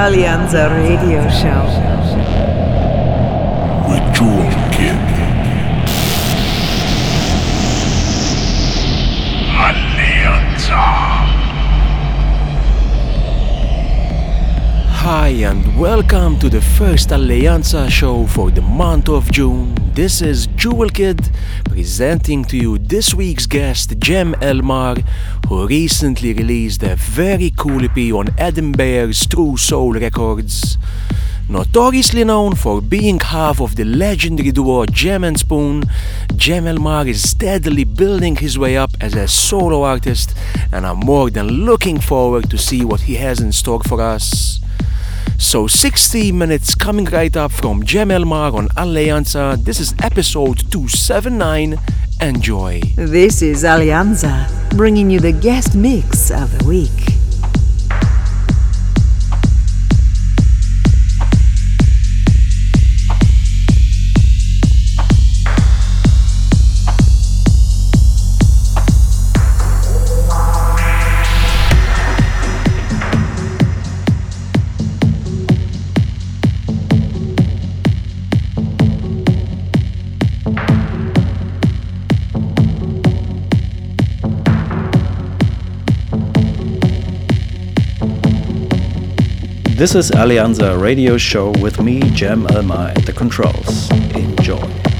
Alleanza Radio Show. With Jewel Kid. Alleanza. Hi and welcome to the first Alleanza show for the month of June. This is Jewel Kid presenting to you this week's guest Jam El Mar, who recently released a very cool EP on Edinburgh's True Soul Records. Notoriously known for being half of the legendary duo Jam and Spoon, Jam El Mar is steadily building his way up as a solo artist, and I'm more than looking forward to see what he has in store for us. So 60 minutes coming right up from Jam El Mar on Alleanza. This is episode 279. Enjoy. This is Alleanza, bringing you the guest mix of the week. This is Alleanza Radio Show with me, Jam El Mar, at the controls. Enjoy.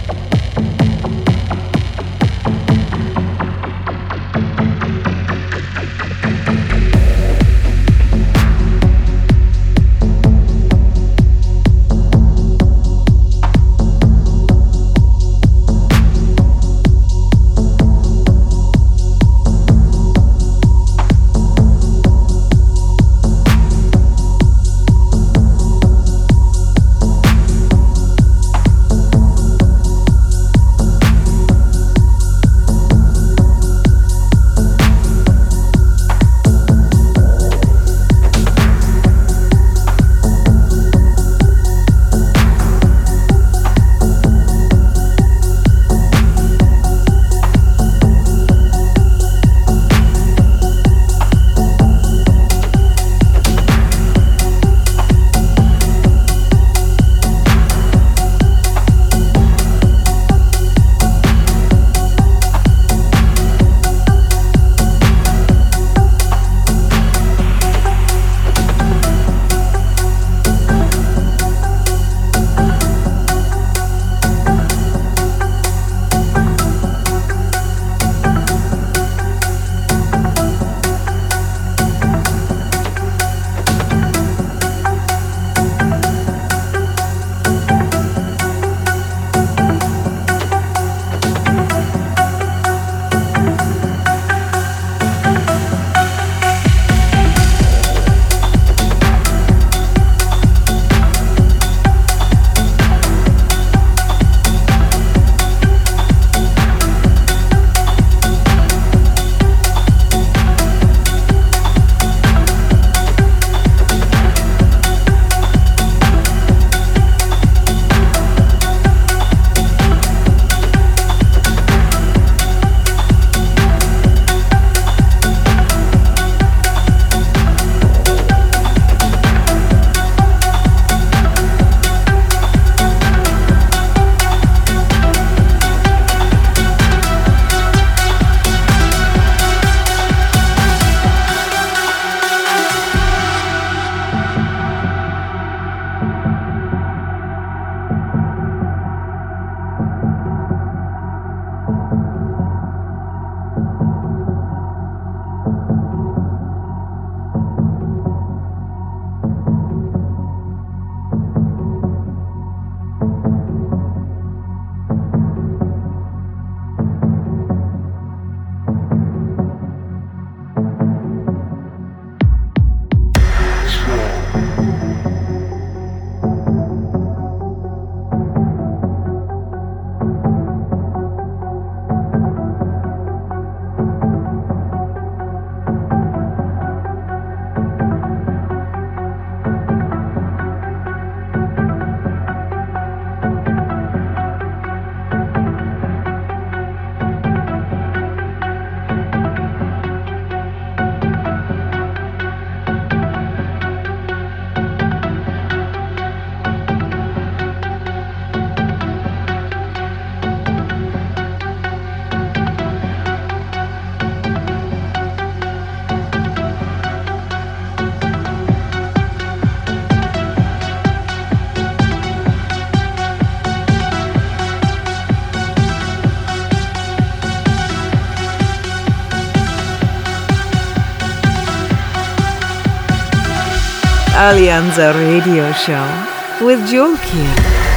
Alleanza Radio Show with Jewel Kid.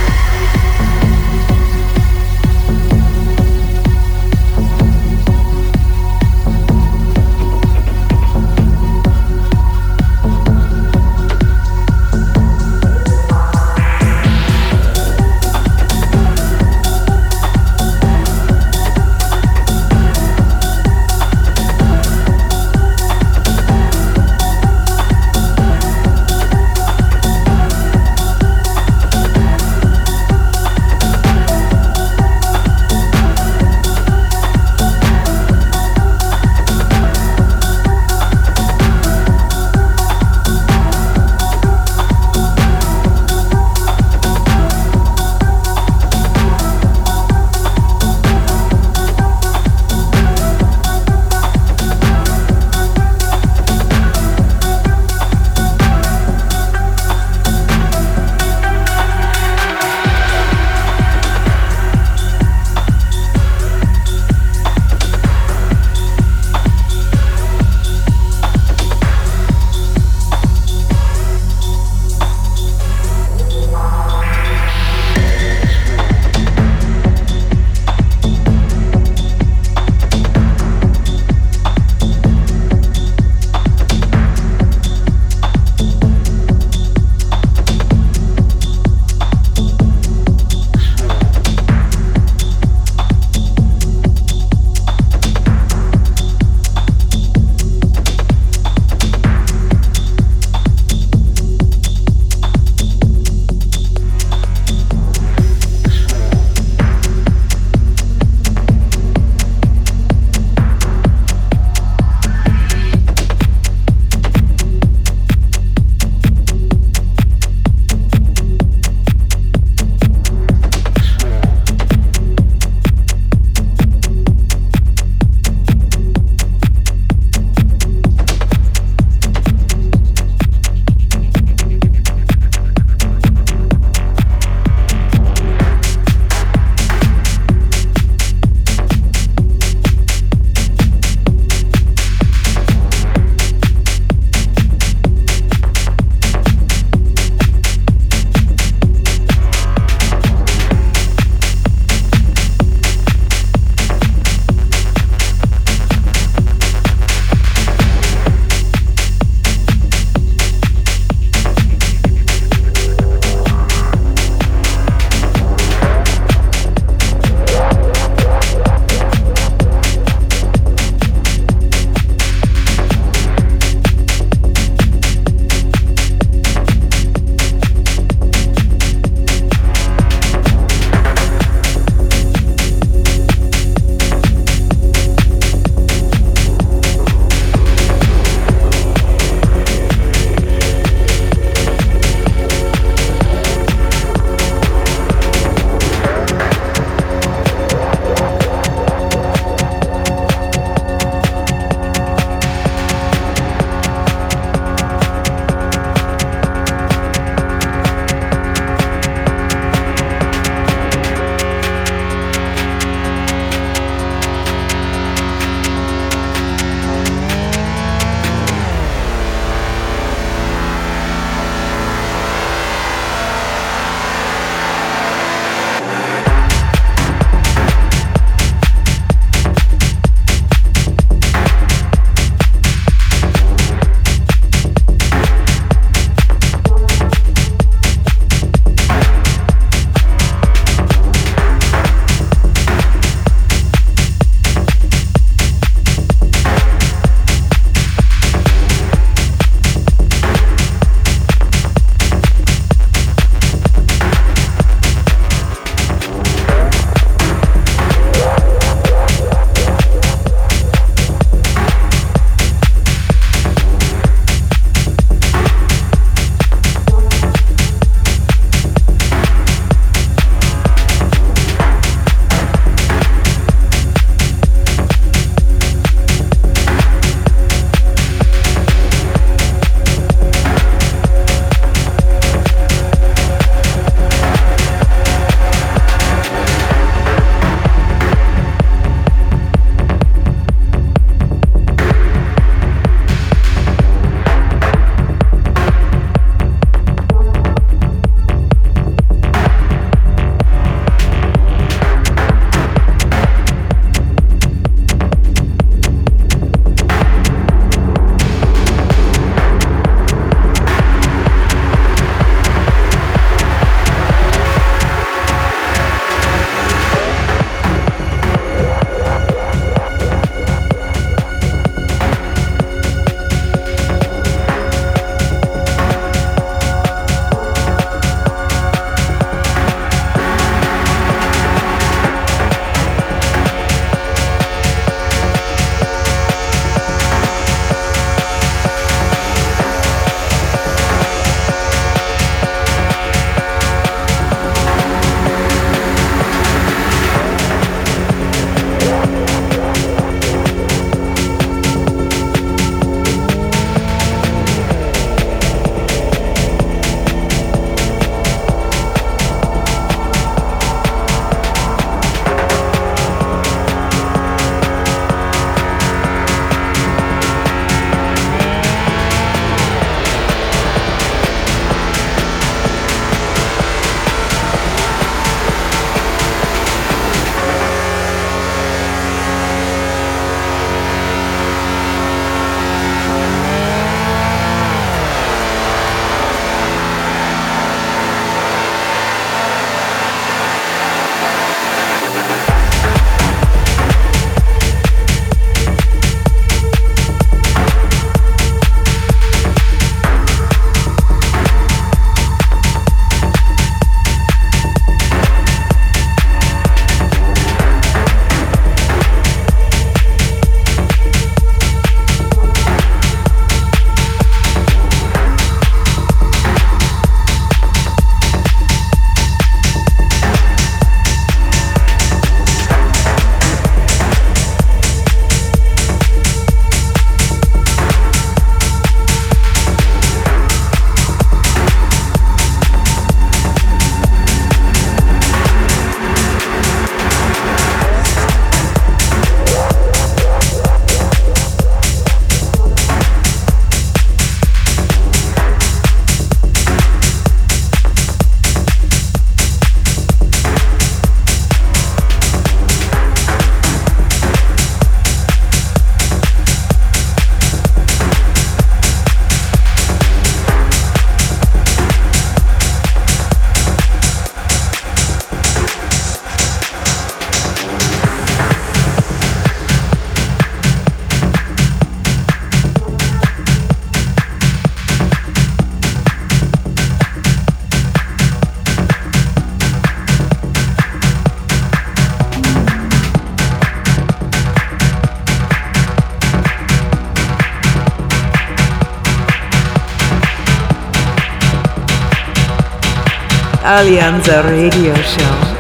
Alleanza Radio Show.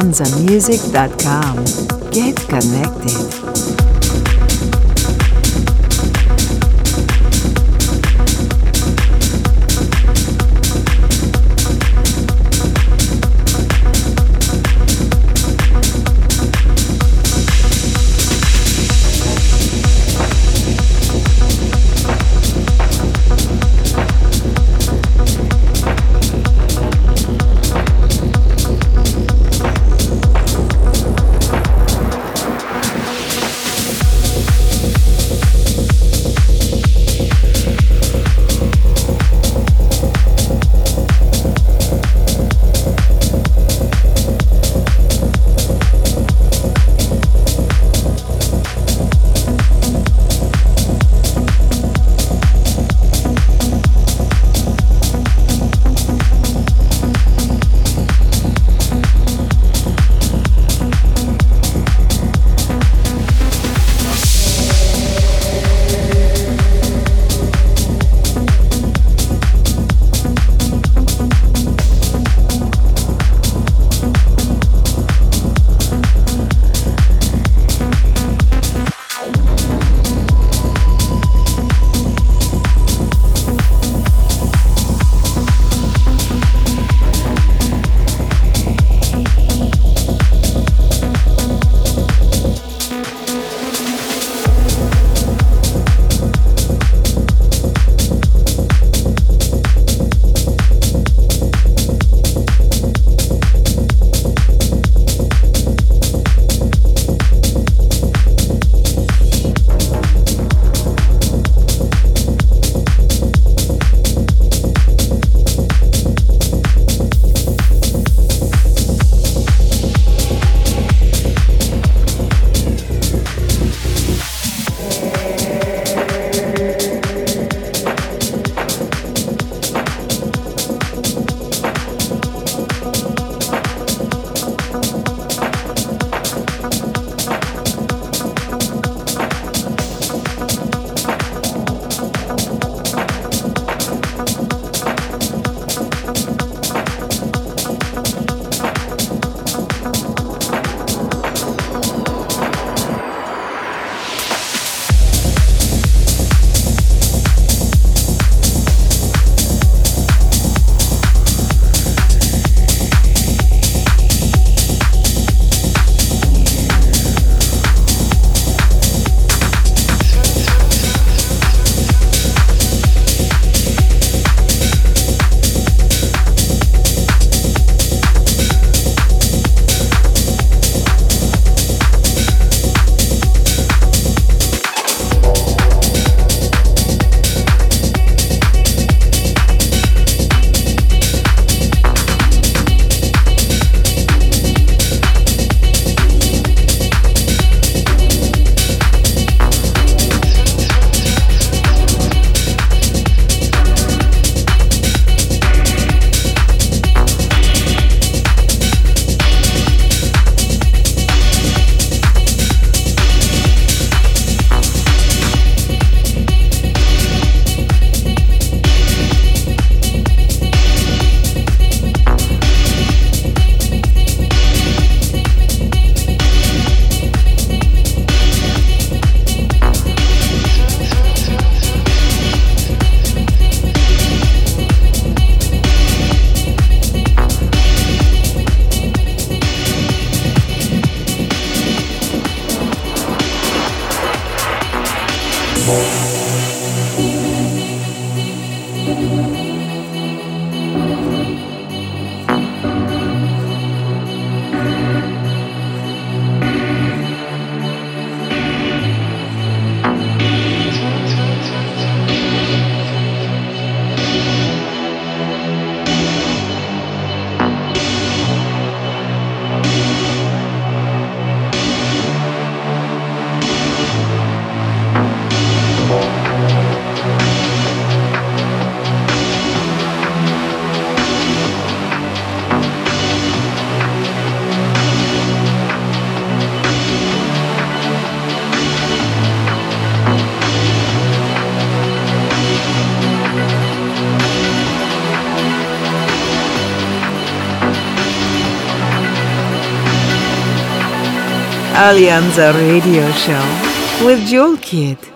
alleanzamusic.com. Get connected. Alleanza Radio Show with Jewel Kid.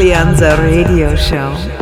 Alleanza Radio Show.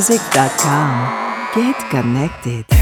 AlleanzaMusic.com. Get connected.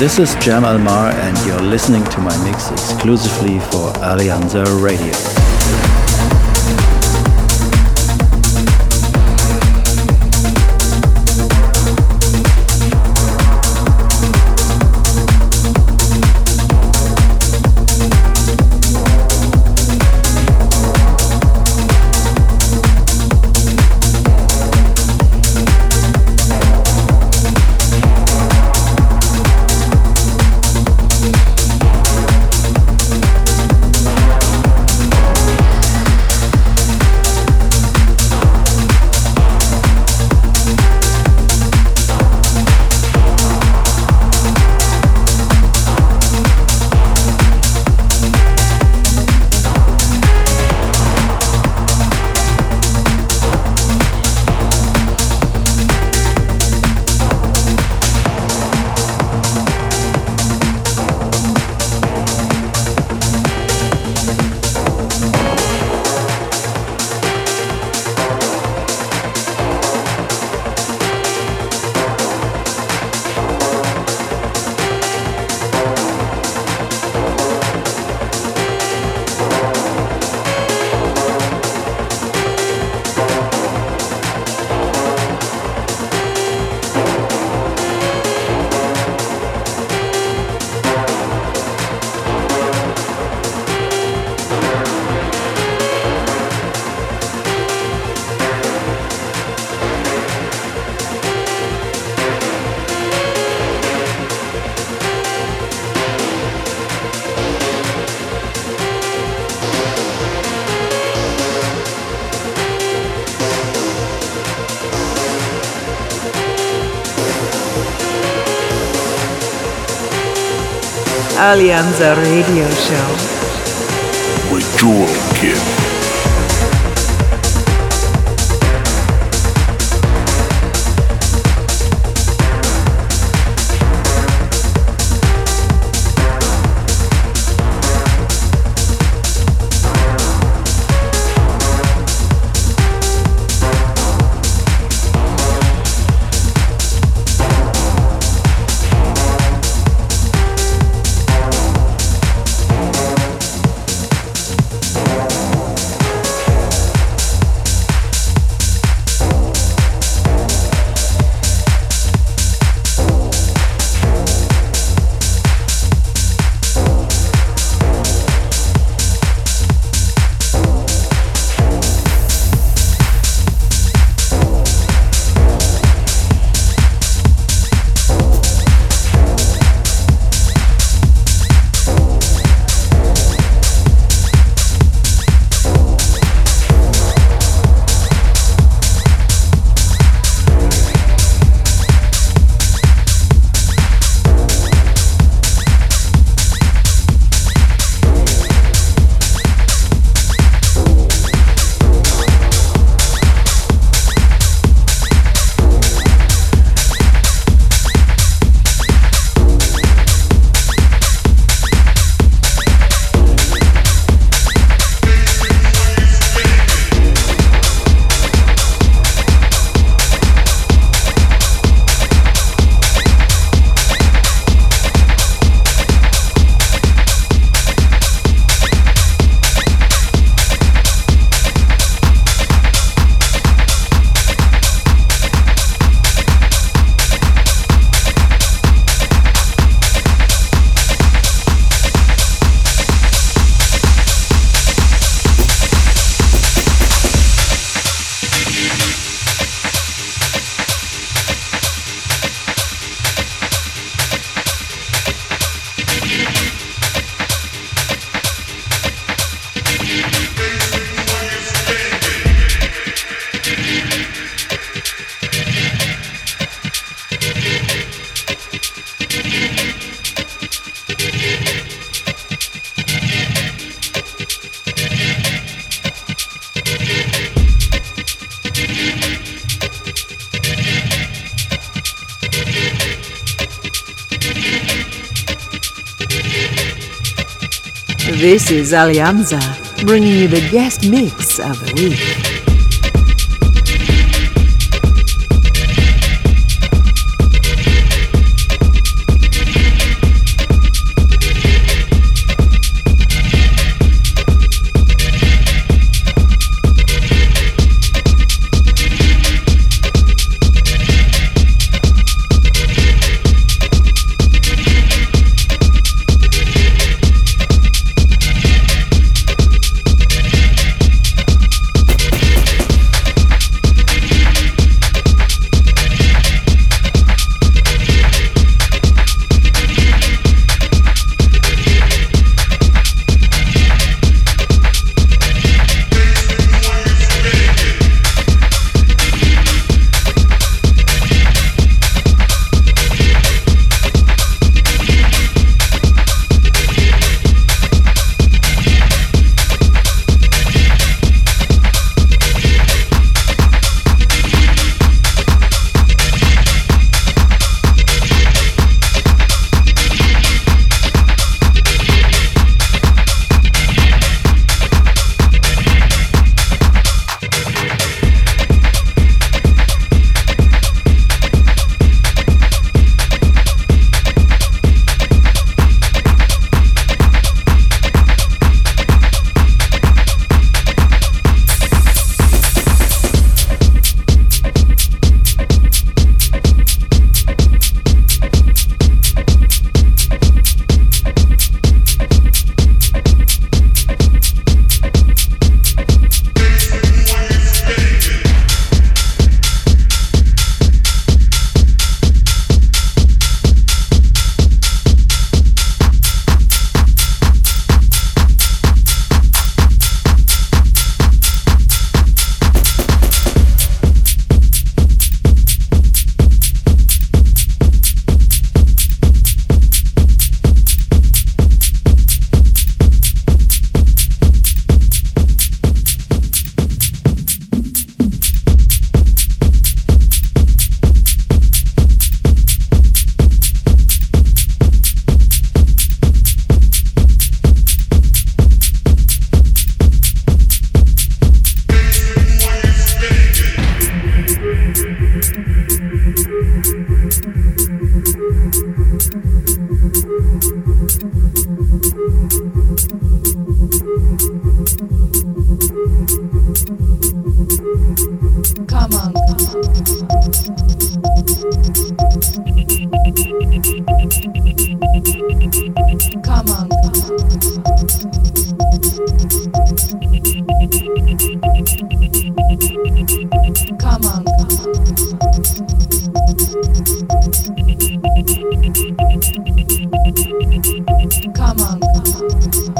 This is Jam El Mar and you're listening to my mix exclusively for Alleanza Radio. Alleanza Radio Show This is Alleanza, bringing you the guest mix of the week. Move your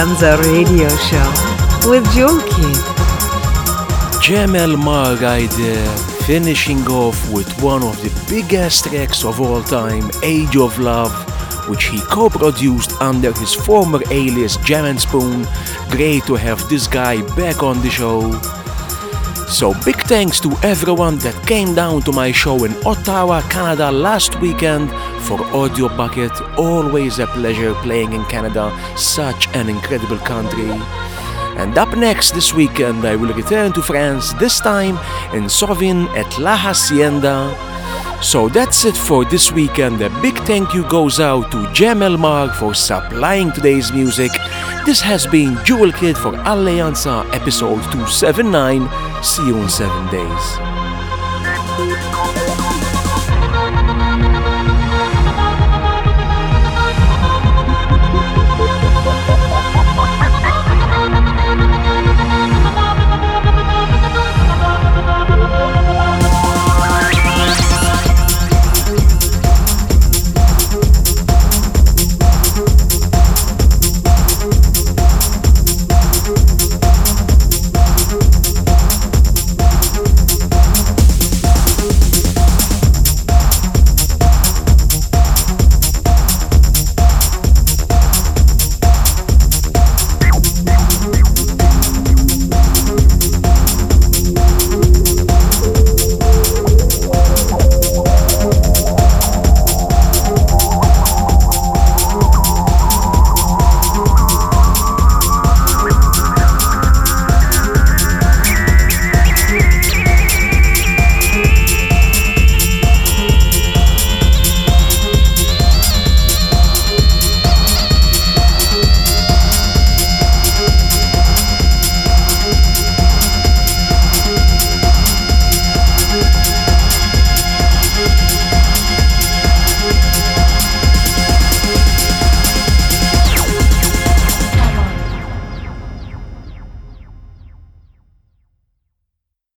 Alleanza Radio Show with Kid. Jamel Margaide uh, finishing off with one of the biggest tracks of all time, Age of Love, which he co-produced under his former alias Jam and Spoon. Great to have this guy back on the show. So big thanks to everyone that came down to my show in Ottawa, Canada last weekend for Audio Bucket. Always a pleasure playing in Canada, such an incredible country. And up next this weekend, I will return to France, this time in Sovin at La Hacienda. So that's it for this weekend. A big thank you goes out to Jam El Mar for supplying today's music. This has been Jewel Kid for Alleanza episode 279. See you in seven days.